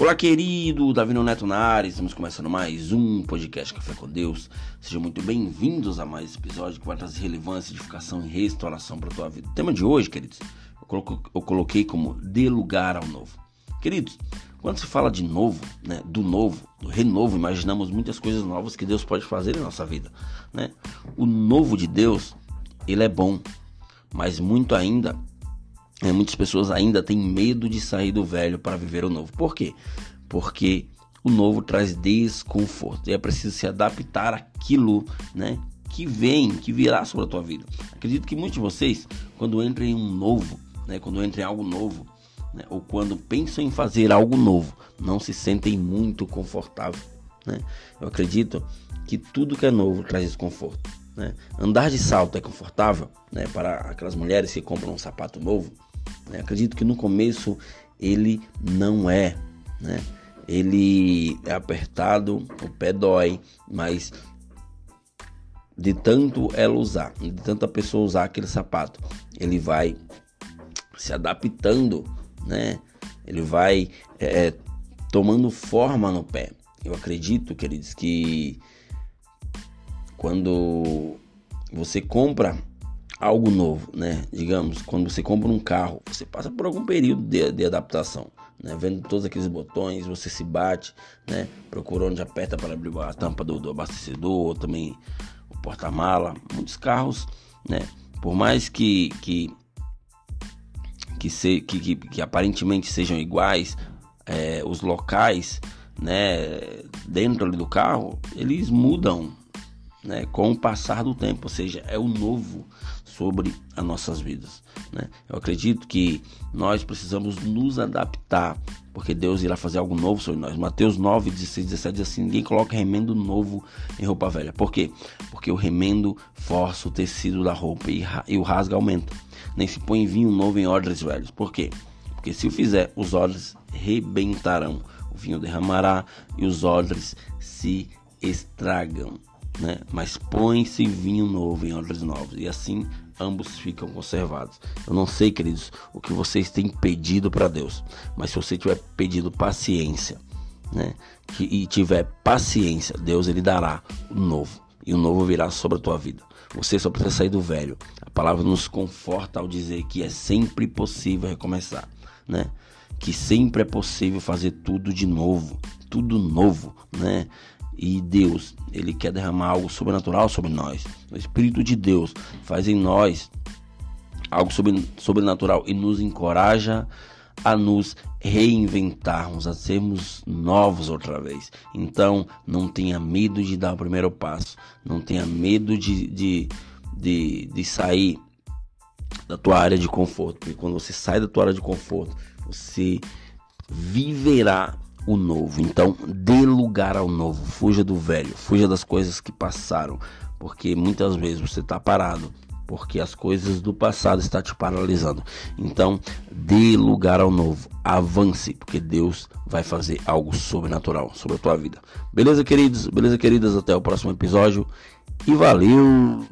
Olá, querido Davi Neto Nares, estamos começando mais um podcast Café com Deus. Sejam muito bem-vindos a mais esse episódio que vai trazer relevância, edificação e restauração para a tua vida. O tema de hoje, queridos, eu coloquei como dê lugar ao novo. Queridos, quando se fala de novo, né, do novo, do renovo, imaginamos muitas coisas novas que Deus pode fazer em nossa vida, né? O novo de Deus, ele é bom, mas muito ainda é, muitas pessoas ainda têm medo de sair do velho para viver o novo. Por quê? Porque o novo traz desconforto e é preciso se adaptar àquilo, né? Que vem, que virá sobre a tua vida. Acredito que muitos de vocês, quando entram em um novo, né? Quando entram em algo novo, né? ou quando pensam em fazer algo novo, não se sentem muito confortáveis. Né? Eu acredito que tudo que é novo traz desconforto. Né? Andar de salto é confortável né? para aquelas mulheres que compram um sapato novo. Né? Acredito que no começo ele não é, né? Ele é apertado, o pé dói, mas de tanto ela usar, de tanta pessoa usar aquele sapato, ele vai se adaptando, né? Ele vai é, é tomando forma no pé. Eu acredito, queridos, que quando você compra algo novo, né? Digamos, quando você compra um carro, você passa por algum período de, de adaptação, né? Vendo todos aqueles botões, você se bate, né? Procura onde aperta para abrir a tampa do, do abastecedor, também o porta-mala. Muitos carros, né? Por mais que que que, se, que, que, que aparentemente sejam iguais, é, os locais, né? Dentro do carro, eles mudam, né, com o passar do tempo, ou seja, é o novo sobre as nossas vidas. Né? Eu acredito que nós precisamos nos adaptar, porque Deus irá fazer algo novo sobre nós. Mateus 9, 16, 17 diz assim: ninguém coloca remendo novo em roupa velha. Por quê? Porque o remendo força o tecido da roupa e, e o rasga aumenta. Nem se põe vinho novo em odres velhos. Por quê? Porque se o fizer, os odres rebentarão, o vinho derramará e os odres se estragam né? Mas põe-se vinho novo em odres novos e assim ambos ficam conservados. Eu não sei, queridos, o que vocês têm pedido para Deus, mas se você tiver pedido paciência, né? E tiver paciência, Deus ele dará o novo e o novo virá sobre a tua vida. Você só precisa sair do velho. A palavra nos conforta ao dizer que é sempre possível recomeçar, né? Que sempre é possível fazer tudo de novo, tudo novo, né? E Deus, ele quer derramar algo sobrenatural sobre nós. O Espírito de Deus faz em nós algo sobrenatural e nos encoraja a nos reinventarmos, a sermos novos outra vez. Então, não tenha medo de dar o primeiro passo, não tenha medo de, de, de, de sair da tua área de conforto, porque quando você sai da tua área de conforto, você viverá o novo. Então, dê lugar ao novo. Fuja do velho. Fuja das coisas que passaram. Porque muitas vezes você está parado. Porque as coisas do passado estão te paralisando. Então, dê lugar ao novo. Avance. Porque Deus vai fazer algo sobrenatural sobre a tua vida. Beleza, queridos? Beleza, queridas? Até o próximo episódio. E valeu!